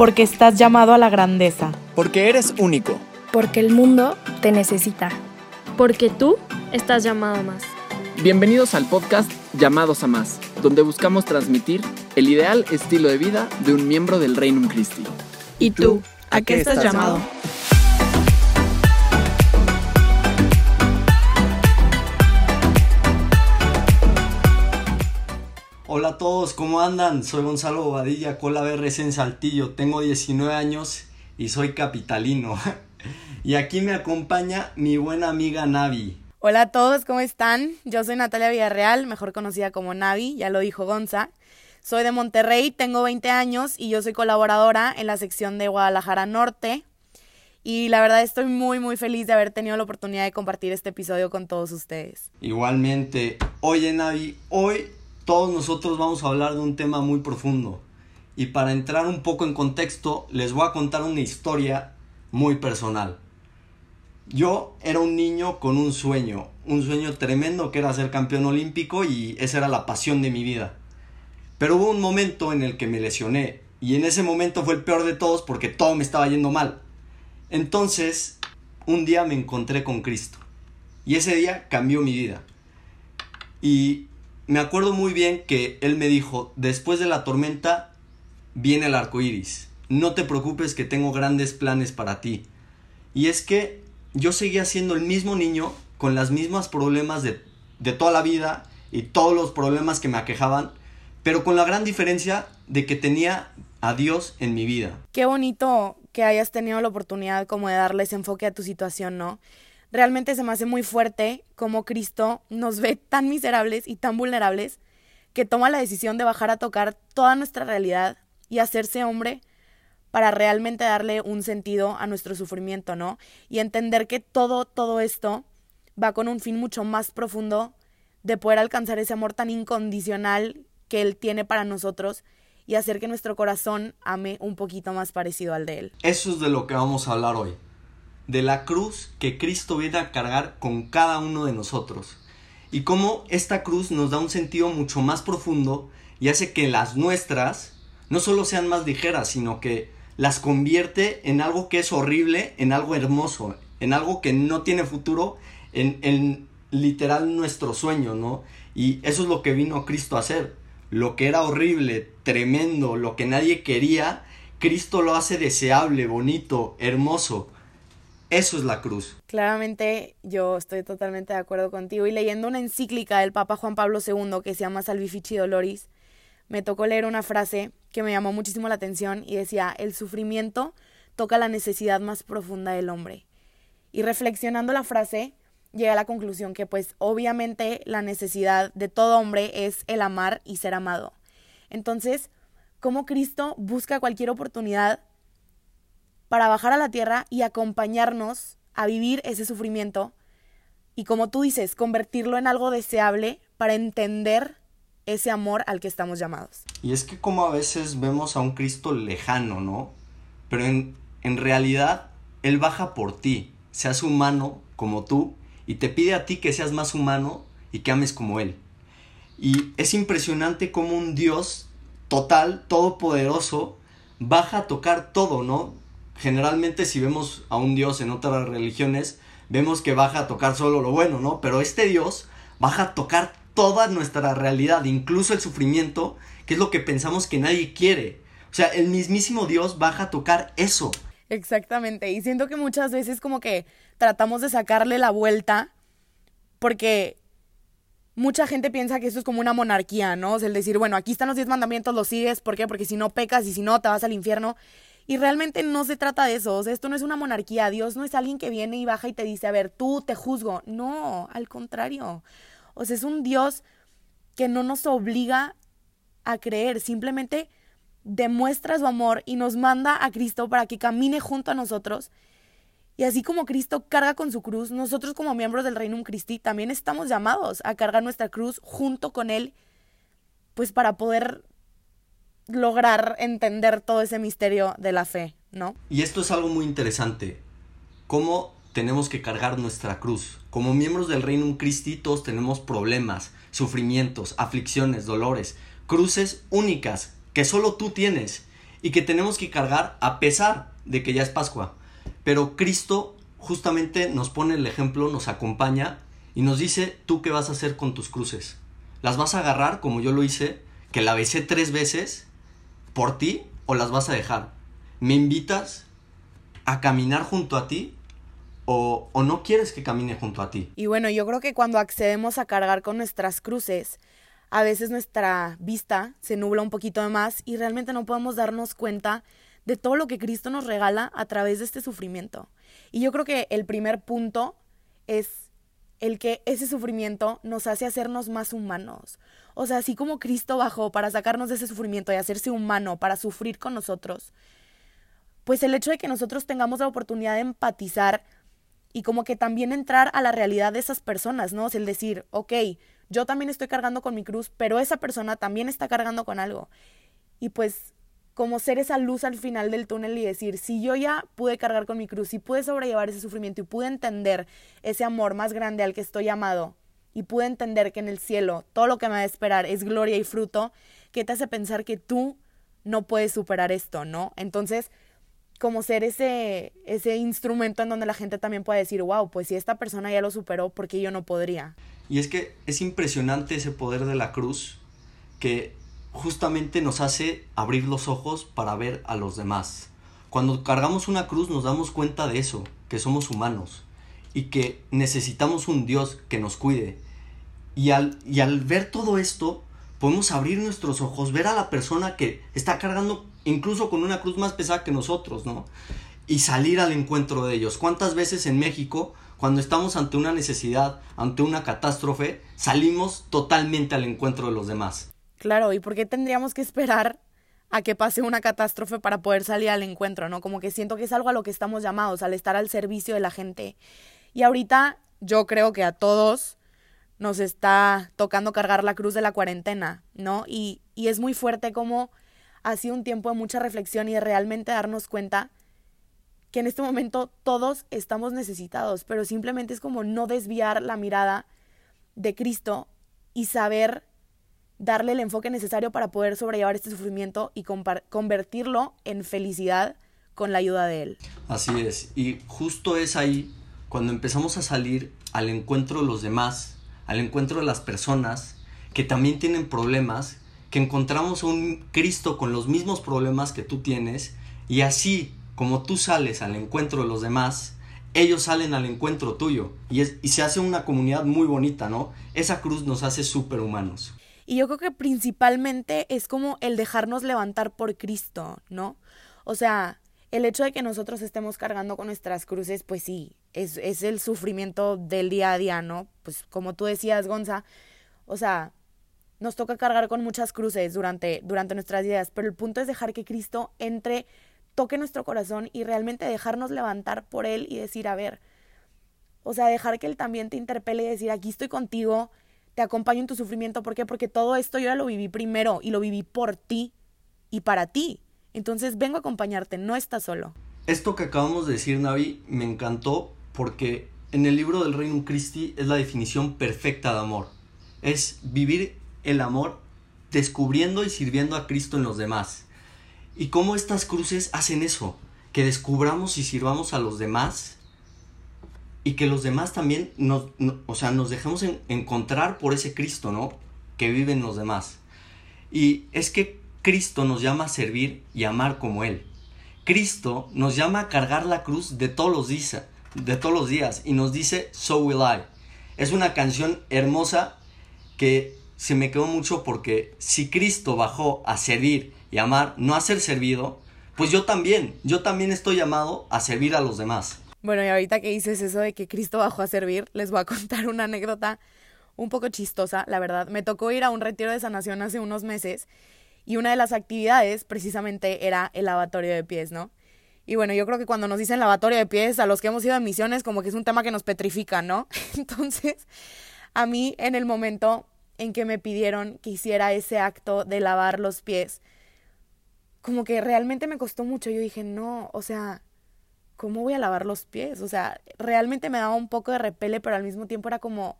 Porque estás llamado a la grandeza. Porque eres único. Porque el mundo te necesita. Porque tú estás llamado a más. Bienvenidos al podcast Llamados a Más, donde buscamos transmitir el ideal estilo de vida de un miembro del Reino Christi. ¿Y tú? ¿A qué estás llamado? Hola a todos, ¿cómo andan? Soy Gonzalo Bobadilla, Cola BRS en Saltillo, tengo 19 años y soy capitalino. y aquí me acompaña mi buena amiga Navi. Hola a todos, ¿cómo están? Yo soy Natalia Villarreal, mejor conocida como Navi, ya lo dijo Gonza. Soy de Monterrey, tengo 20 años y yo soy colaboradora en la sección de Guadalajara Norte. Y la verdad estoy muy muy feliz de haber tenido la oportunidad de compartir este episodio con todos ustedes. Igualmente, oye Navi, hoy todos nosotros vamos a hablar de un tema muy profundo. Y para entrar un poco en contexto, les voy a contar una historia muy personal. Yo era un niño con un sueño, un sueño tremendo que era ser campeón olímpico y esa era la pasión de mi vida. Pero hubo un momento en el que me lesioné y en ese momento fue el peor de todos porque todo me estaba yendo mal. Entonces, un día me encontré con Cristo y ese día cambió mi vida. Y me acuerdo muy bien que él me dijo, después de la tormenta viene el arco iris. No te preocupes que tengo grandes planes para ti. Y es que yo seguía siendo el mismo niño con las mismas problemas de, de toda la vida y todos los problemas que me aquejaban, pero con la gran diferencia de que tenía a Dios en mi vida. Qué bonito que hayas tenido la oportunidad como de darles enfoque a tu situación, ¿no? Realmente se me hace muy fuerte como Cristo nos ve tan miserables y tan vulnerables que toma la decisión de bajar a tocar toda nuestra realidad y hacerse hombre para realmente darle un sentido a nuestro sufrimiento, ¿no? Y entender que todo, todo esto va con un fin mucho más profundo de poder alcanzar ese amor tan incondicional que Él tiene para nosotros y hacer que nuestro corazón ame un poquito más parecido al de Él. Eso es de lo que vamos a hablar hoy. De la cruz que Cristo viene a cargar con cada uno de nosotros. Y cómo esta cruz nos da un sentido mucho más profundo y hace que las nuestras no solo sean más ligeras, sino que las convierte en algo que es horrible, en algo hermoso, en algo que no tiene futuro, en, en literal nuestro sueño, ¿no? Y eso es lo que vino Cristo a hacer. Lo que era horrible, tremendo, lo que nadie quería, Cristo lo hace deseable, bonito, hermoso. Eso es la cruz. Claramente yo estoy totalmente de acuerdo contigo y leyendo una encíclica del Papa Juan Pablo II que se llama Salvifici Doloris, me tocó leer una frase que me llamó muchísimo la atención y decía, el sufrimiento toca la necesidad más profunda del hombre. Y reflexionando la frase, llegué a la conclusión que pues obviamente la necesidad de todo hombre es el amar y ser amado. Entonces, ¿cómo Cristo busca cualquier oportunidad para bajar a la tierra y acompañarnos a vivir ese sufrimiento y como tú dices, convertirlo en algo deseable para entender ese amor al que estamos llamados. Y es que como a veces vemos a un Cristo lejano, ¿no? Pero en, realidad Él baja por ti, se hace humano como tú y te pide a ti que seas más humano y que ames como Él. Y es impresionante como un Dios total, todopoderoso, baja a tocar todo, ¿no? Generalmente si vemos a un Dios en otras religiones, vemos que baja a tocar solo lo bueno, ¿no? Pero este Dios baja a tocar toda nuestra realidad, incluso el sufrimiento, que es lo que pensamos que nadie quiere. O sea, el mismísimo Dios baja a tocar eso. Exactamente, y siento que muchas veces como que tratamos de sacarle la vuelta porque mucha gente piensa que esto es como una monarquía, ¿no? O sea, el decir, bueno, aquí están los diez mandamientos, los sigues, ¿por qué? Porque si no pecas y si no te vas al infierno. Y realmente no se trata de eso, o sea, esto no es una monarquía, Dios no es alguien que viene y baja y te dice, a ver, tú te juzgo. No, al contrario. O sea, es un Dios que no nos obliga a creer, simplemente demuestra su amor y nos manda a Cristo para que camine junto a nosotros. Y así como Cristo carga con su cruz, nosotros como miembros del Reino Christi también estamos llamados a cargar nuestra cruz junto con Él, pues para poder lograr entender todo ese misterio de la fe, ¿no? Y esto es algo muy interesante. ¿Cómo tenemos que cargar nuestra cruz? Como miembros del Reino Christi todos tenemos problemas, sufrimientos, aflicciones, dolores, cruces únicas que solo tú tienes. y que tenemos que cargar a pesar de que ya es Pascua. Pero Cristo justamente nos pone el ejemplo, nos acompaña y nos dice, ¿tú qué vas a hacer con tus cruces? ¿Las vas a agarrar como yo lo hice, que la besé tres veces por ti o las vas a dejar? ¿Me invitas a caminar junto a ti o, o, no quieres que camine junto a ti? Y bueno, yo creo que cuando accedemos a cargar con nuestras cruces, a veces nuestra vista se nubla un poquito más y realmente no podemos darnos cuenta de todo lo que Cristo nos regala a través de este sufrimiento. Y yo creo que el primer punto es el que ese sufrimiento nos hace hacernos más humanos. O sea, así como Cristo bajó para sacarnos de ese sufrimiento y hacerse humano, para sufrir con nosotros, pues el hecho de que nosotros tengamos la oportunidad de empatizar y como que también entrar a la realidad de esas personas, ¿no? Es el decir, ok, yo también estoy cargando con mi cruz, pero esa persona también está cargando con algo. Y pues como ser esa luz al final del túnel y decir, si yo ya pude cargar con mi cruz, si pude sobrellevar ese sufrimiento y pude entender ese amor más grande al que estoy llamado, y pude entender que en el cielo todo lo que me va a esperar es gloria y fruto, ¿qué te hace pensar que tú no puedes superar esto, no? Entonces, como ser ese, ese instrumento en donde la gente también puede decir, wow, pues si esta persona ya lo superó, ¿por qué yo no podría? Y es que es impresionante ese poder de la cruz que justamente nos hace abrir los ojos para ver a los demás. Cuando cargamos una cruz nos damos cuenta de eso, que somos humanos y que necesitamos un Dios que nos cuide. Y al, y al ver todo esto, podemos abrir nuestros ojos, ver a la persona que está cargando incluso con una cruz más pesada que nosotros, ¿no? Y salir al encuentro de ellos. ¿Cuántas veces en México, cuando estamos ante una necesidad, ante una catástrofe, salimos totalmente al encuentro de los demás? Claro, ¿y por qué tendríamos que esperar a que pase una catástrofe para poder salir al encuentro, ¿no? Como que siento que es algo a lo que estamos llamados, al estar al servicio de la gente. Y ahorita yo creo que a todos nos está tocando cargar la cruz de la cuarentena, ¿no? Y, y es muy fuerte como ha sido un tiempo de mucha reflexión y de realmente darnos cuenta que en este momento todos estamos necesitados, pero simplemente es como no desviar la mirada de Cristo y saber darle el enfoque necesario para poder sobrellevar este sufrimiento y convertirlo en felicidad con la ayuda de Él. Así es, y justo es ahí cuando empezamos a salir al encuentro de los demás, al encuentro de las personas que también tienen problemas, que encontramos a un Cristo con los mismos problemas que tú tienes, y así como tú sales al encuentro de los demás, ellos salen al encuentro tuyo, y, es, y se hace una comunidad muy bonita, ¿no? Esa cruz nos hace superhumanos. Y yo creo que principalmente es como el dejarnos levantar por Cristo, ¿no? O sea, el hecho de que nosotros estemos cargando con nuestras cruces, pues sí, es, es el sufrimiento del día a día, ¿no? Pues como tú decías, Gonza, o sea, nos toca cargar con muchas cruces durante, durante nuestras vidas, pero el punto es dejar que Cristo entre, toque nuestro corazón y realmente dejarnos levantar por Él y decir, a ver, o sea, dejar que Él también te interpele y decir, aquí estoy contigo, te acompaño en tu sufrimiento. ¿Por qué? Porque todo esto yo ya lo viví primero y lo viví por ti y para ti. Entonces vengo a acompañarte, no estás solo. Esto que acabamos de decir, Navi, me encantó porque en el libro del Reino Christi es la definición perfecta de amor. Es vivir el amor descubriendo y sirviendo a Cristo en los demás. Y cómo estas cruces hacen eso, que descubramos y sirvamos a los demás y que los demás también nos, o sea, nos dejemos encontrar por ese Cristo, ¿no? Que vive en los demás. Y es que Cristo nos llama a servir y amar como Él. Cristo nos llama a cargar la cruz de todos los días, de todos los días y nos dice So will I. Es una canción hermosa que se me quedó mucho porque si Cristo bajó a servir y amar, no a ser servido, pues yo también, yo también estoy llamado a servir a los demás. Bueno, y ahorita que dices eso de que Cristo bajó a servir, les voy a contar una anécdota un poco chistosa, la verdad. Me tocó ir a un retiro de sanación hace unos meses y una de las actividades precisamente era el lavatorio de pies, ¿no? Y bueno, yo creo que cuando nos dicen lavatorio de pies, a los que hemos ido a misiones, como que es un tema que nos petrifica, ¿no? Entonces, a mí en el momento en que me pidieron que hiciera ese acto de lavar los pies, como que realmente me costó mucho. Yo dije, no, o sea, ¿cómo voy a lavar los pies? O sea, realmente me daba un poco de repele, pero al mismo tiempo era como,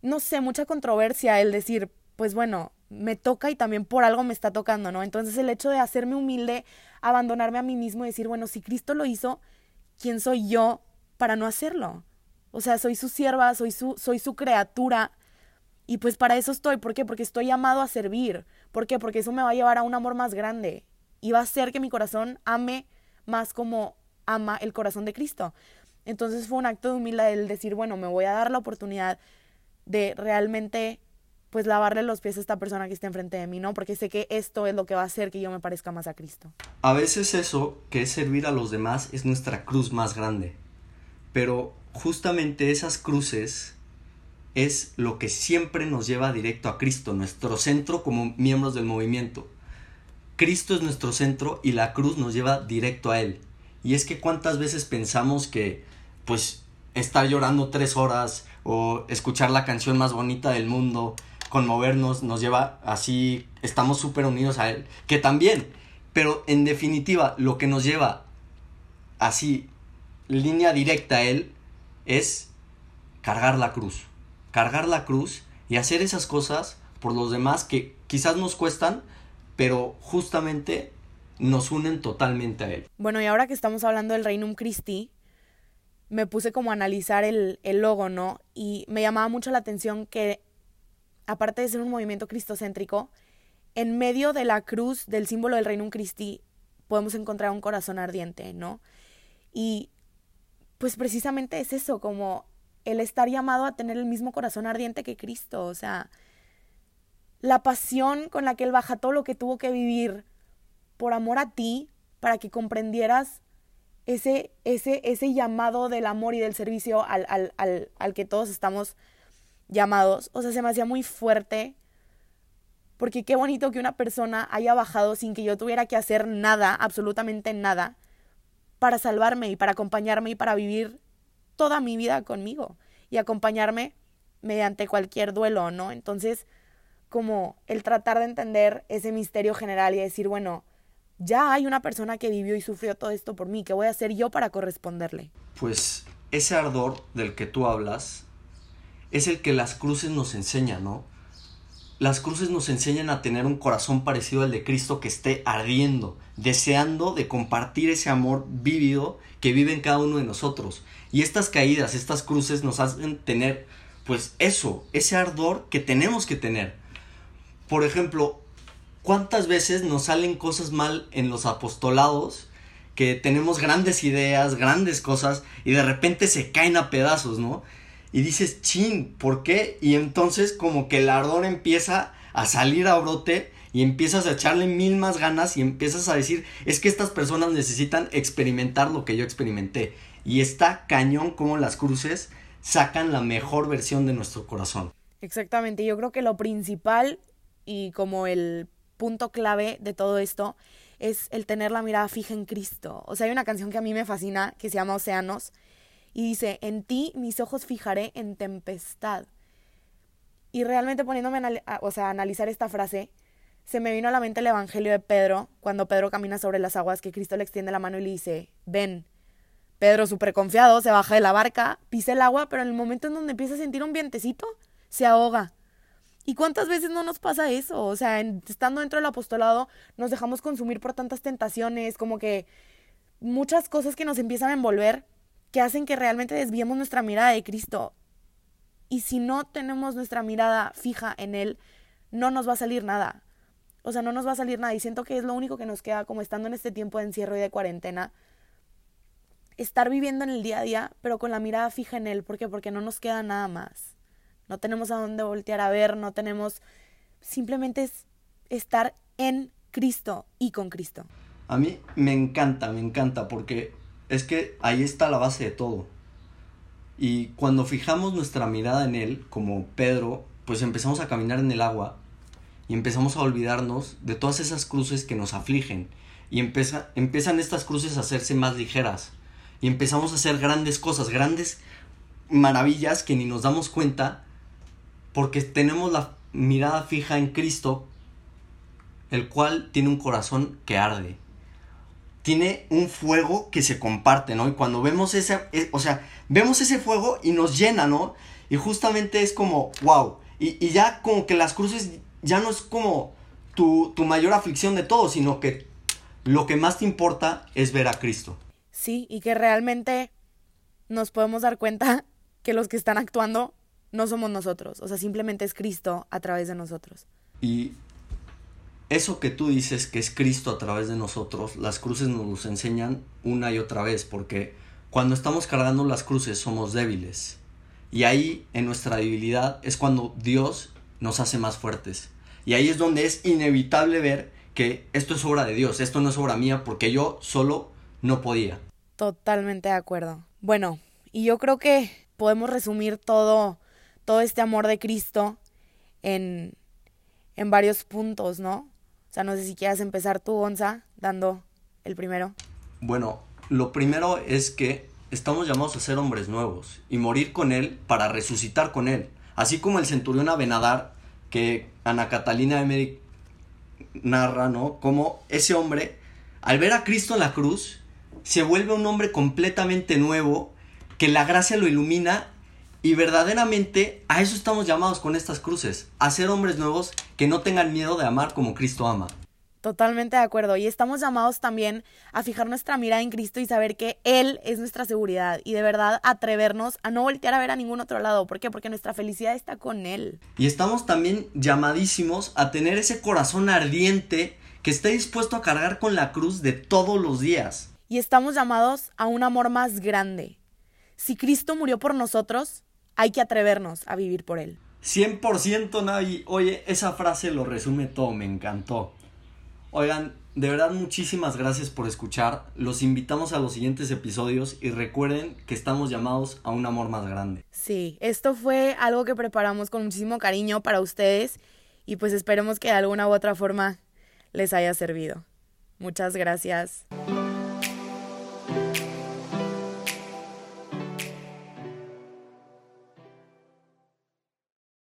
no sé, mucha controversia el decir, pues bueno, me toca y también por algo me está tocando, ¿no? Entonces el hecho de hacerme humilde, abandonarme a mí mismo y decir, bueno, si Cristo lo hizo, ¿quién soy yo para no hacerlo? O sea, soy su sierva, soy su, soy su criatura. Y pues para eso estoy. ¿Por qué? Porque estoy llamado a servir. ¿Por qué? Porque eso me va a llevar a un amor más grande. Y va a hacer que mi corazón ame más como ama el corazón de Cristo. Entonces fue un acto de humildad el decir, bueno, me voy a dar la oportunidad de realmente pues lavarle los pies a esta persona que está enfrente de mí, ¿no? Porque sé que esto es lo que va a hacer que yo me parezca más a Cristo. A veces eso, que es servir a los demás, es nuestra cruz más grande. Pero justamente esas cruces es lo que siempre nos lleva directo a Cristo, nuestro centro como miembros del movimiento. Cristo es nuestro centro y la cruz nos lleva directo a Él. Y es que cuántas veces pensamos que, pues, estar llorando tres horas o escuchar la canción más bonita del mundo, conmovernos, nos lleva así, estamos súper unidos a Él, que también, pero en definitiva, lo que nos lleva así, línea directa a Él, es cargar la cruz. Cargar la cruz y hacer esas cosas por los demás que quizás nos cuestan, pero justamente nos unen totalmente a Él. Bueno, y ahora que estamos hablando del Reinum Christi, me puse como a analizar el, el logo, ¿no? Y me llamaba mucho la atención que, aparte de ser un movimiento cristocéntrico, en medio de la cruz del símbolo del Reinum Christi podemos encontrar un corazón ardiente, ¿no? Y pues precisamente es eso, como el estar llamado a tener el mismo corazón ardiente que Cristo, o sea, la pasión con la que Él baja todo lo que tuvo que vivir por amor a ti, para que comprendieras ese, ese, ese llamado del amor y del servicio al, al, al, al que todos estamos llamados. O sea, se me hacía muy fuerte, porque qué bonito que una persona haya bajado sin que yo tuviera que hacer nada, absolutamente nada, para salvarme y para acompañarme y para vivir toda mi vida conmigo y acompañarme mediante cualquier duelo, ¿no? Entonces, como el tratar de entender ese misterio general y decir, bueno, ya hay una persona que vivió y sufrió todo esto por mí, ¿qué voy a hacer yo para corresponderle? Pues ese ardor del que tú hablas es el que las cruces nos enseñan, ¿no? Las cruces nos enseñan a tener un corazón parecido al de Cristo que esté ardiendo, deseando de compartir ese amor vívido que vive en cada uno de nosotros. Y estas caídas, estas cruces nos hacen tener, pues eso, ese ardor que tenemos que tener. Por ejemplo, ¿cuántas veces nos salen cosas mal en los apostolados? Que tenemos grandes ideas, grandes cosas, y de repente se caen a pedazos, ¿no? Y dices, chin, ¿por qué? Y entonces como que el ardor empieza a salir a brote y empiezas a echarle mil más ganas y empiezas a decir, es que estas personas necesitan experimentar lo que yo experimenté. Y está cañón como las cruces sacan la mejor versión de nuestro corazón. Exactamente, yo creo que lo principal y como el punto clave de todo esto es el tener la mirada fija en Cristo. O sea, hay una canción que a mí me fascina que se llama Océanos y dice, en ti mis ojos fijaré en tempestad. Y realmente poniéndome a, o sea, a analizar esta frase, se me vino a la mente el Evangelio de Pedro, cuando Pedro camina sobre las aguas, que Cristo le extiende la mano y le dice, ven. Pedro, súper confiado, se baja de la barca, pisa el agua, pero en el momento en donde empieza a sentir un vientecito, se ahoga. ¿Y cuántas veces no nos pasa eso? O sea, estando dentro del apostolado, nos dejamos consumir por tantas tentaciones, como que muchas cosas que nos empiezan a envolver que hacen que realmente desviemos nuestra mirada de Cristo. Y si no tenemos nuestra mirada fija en Él, no nos va a salir nada. O sea, no nos va a salir nada. Y siento que es lo único que nos queda como estando en este tiempo de encierro y de cuarentena. Estar viviendo en el día a día, pero con la mirada fija en Él. ¿Por qué? Porque no nos queda nada más. No tenemos a dónde voltear a ver, no tenemos... Simplemente es estar en Cristo y con Cristo. A mí me encanta, me encanta, porque es que ahí está la base de todo. Y cuando fijamos nuestra mirada en Él, como Pedro, pues empezamos a caminar en el agua y empezamos a olvidarnos de todas esas cruces que nos afligen. Y empieza, empiezan estas cruces a hacerse más ligeras. Y empezamos a hacer grandes cosas, grandes maravillas que ni nos damos cuenta porque tenemos la mirada fija en Cristo, el cual tiene un corazón que arde tiene un fuego que se comparte, ¿no? Y cuando vemos ese, o sea, vemos ese fuego y nos llena, ¿no? Y justamente es como, wow. Y, y, ya como que las cruces ya no es como tu, tu mayor aflicción de todo, sino que lo que más te importa es ver a Cristo. Sí, y que realmente nos podemos dar cuenta que los que están actuando no somos nosotros, o sea, simplemente es Cristo a través de nosotros. Y eso que tú dices que es Cristo a través de nosotros, las cruces nos los enseñan una y otra vez, porque cuando estamos cargando las cruces somos débiles. Y ahí, en nuestra debilidad, es cuando Dios nos hace más fuertes. Y ahí es donde es inevitable ver que esto es obra de Dios, esto no es obra mía, porque yo solo no podía. Totalmente de acuerdo. Bueno, y yo creo que podemos resumir todo, todo este amor de Cristo en, en varios puntos, ¿no? O sea, no sé si quieras empezar tú, Gonza, dando el primero. Bueno, lo primero es que estamos llamados a ser hombres nuevos y morir con Él para resucitar con Él. Así como el centurión Abenadar, que Ana Catalina Emery narra, ¿no? Como ese hombre, al ver a Cristo en la cruz, se vuelve un hombre completamente nuevo, que la gracia lo ilumina y verdaderamente a eso estamos llamados con estas cruces, a ser hombres nuevos que no tengan miedo de amar como Cristo ama. Totalmente de acuerdo. Y estamos llamados también a fijar nuestra mirada en Cristo y saber que Él es nuestra seguridad. Y de verdad atrevernos a no voltear a ver a ningún otro lado. ¿Por qué? Porque nuestra felicidad está con Él. Y estamos también llamadísimos a tener ese corazón ardiente que esté dispuesto a cargar con la cruz de todos los días. Y estamos llamados a un amor más grande. Si Cristo murió por nosotros, hay que atrevernos a vivir por Él. 100% Navi. Oye, esa frase lo resume todo, me encantó. Oigan, de verdad muchísimas gracias por escuchar. Los invitamos a los siguientes episodios y recuerden que estamos llamados a un amor más grande. Sí, esto fue algo que preparamos con muchísimo cariño para ustedes y pues esperemos que de alguna u otra forma les haya servido. Muchas gracias.